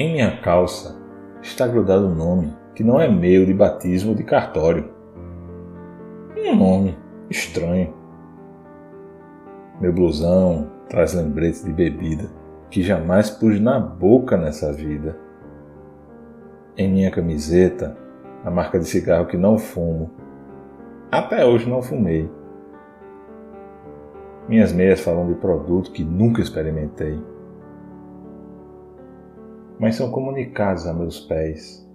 Em minha calça está grudado um nome que não é meu de batismo de cartório. Um nome estranho. Meu blusão traz lembretes de bebida que jamais pus na boca nessa vida. Em minha camiseta, a marca de cigarro que não fumo. Até hoje não fumei. Minhas meias falam de produto que nunca experimentei mas são comunicados a meus pés.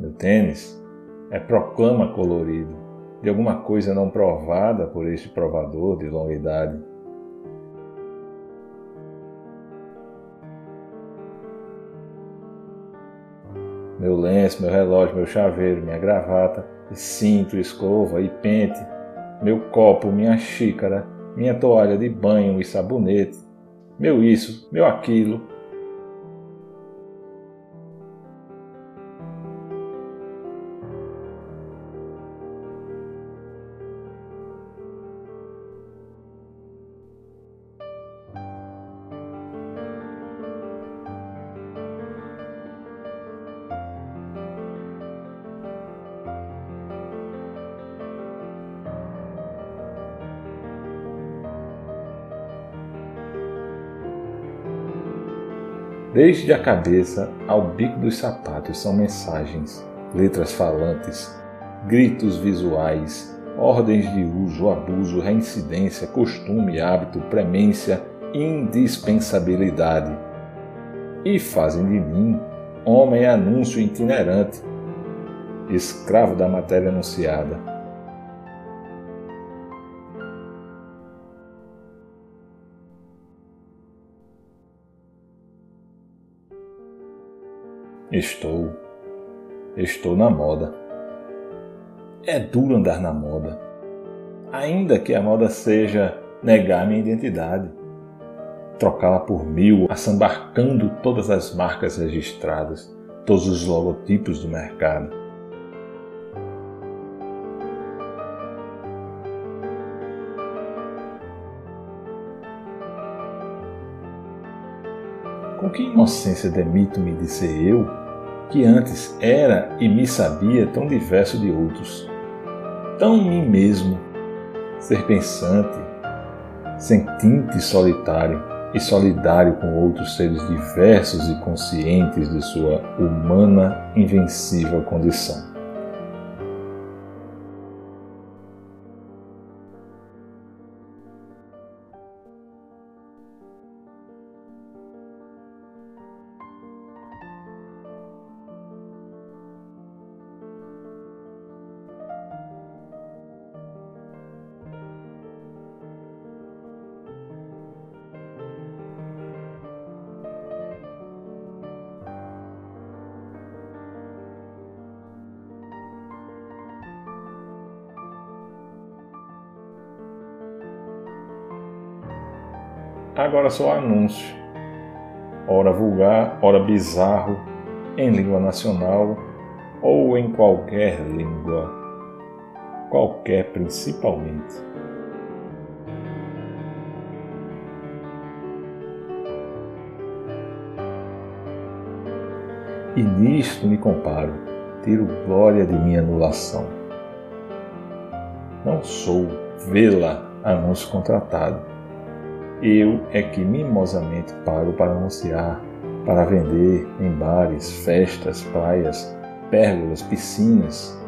Meu tênis é proclama colorido de alguma coisa não provada por este provador de longa idade. Meu lenço, meu relógio, meu chaveiro, minha gravata, e cinto, escova e pente, meu copo, minha xícara, minha toalha de banho e sabonete, meu isso, meu aquilo, Desde a cabeça ao bico dos sapatos são mensagens, letras falantes, gritos visuais, ordens de uso, abuso, reincidência, costume, hábito, premência, indispensabilidade. E fazem de mim homem anúncio itinerante, escravo da matéria anunciada Estou. Estou na moda. É duro andar na moda. Ainda que a moda seja negar minha identidade, trocá-la por mil, assambarcando todas as marcas registradas, todos os logotipos do mercado. Com que inocência demito-me de ser eu que antes era e me sabia tão diverso de outros, tão mim mesmo, ser pensante, sentinte solitário e solidário com outros seres diversos e conscientes de sua humana invencível condição. Agora só anúncio. Ora vulgar, ora bizarro, em língua nacional ou em qualquer língua, qualquer principalmente. E nisto me comparo, tiro glória de minha anulação. Não sou vê-la anúncio contratado eu é que mimosamente pago para anunciar, para vender em bares, festas, praias, pérgolas, piscinas.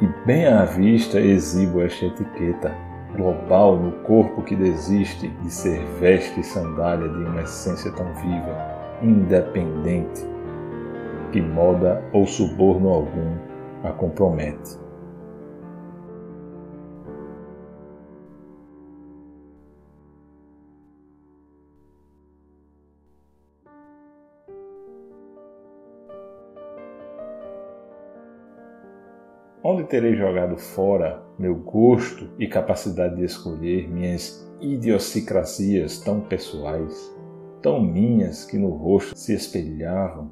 E bem à vista exibo esta etiqueta global no corpo que desiste de ser veste e sandália de uma essência tão viva, independente, que moda ou suborno algum a compromete. Onde terei jogado fora meu gosto e capacidade de escolher minhas idiosincrasias tão pessoais, tão minhas que no rosto se espelhavam,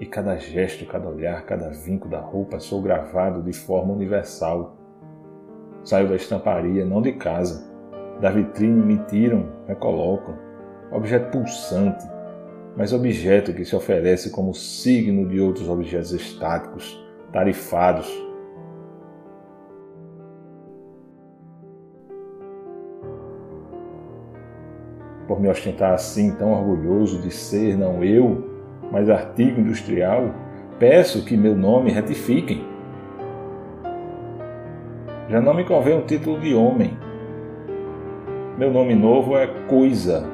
e cada gesto, cada olhar, cada vinco da roupa sou gravado de forma universal. Saio da estamparia, não de casa. Da vitrine me tiram, recolocam. Objeto pulsante, mas objeto que se oferece como signo de outros objetos estáticos, tarifados. Por me ostentar assim, tão orgulhoso de ser não eu, mas artigo industrial, peço que meu nome retifiquem. Já não me convém um título de homem. Meu nome novo é Coisa.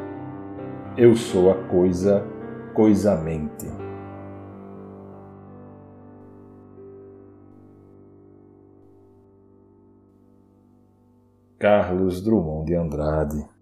Eu sou a coisa, coisamente. Carlos Drummond de Andrade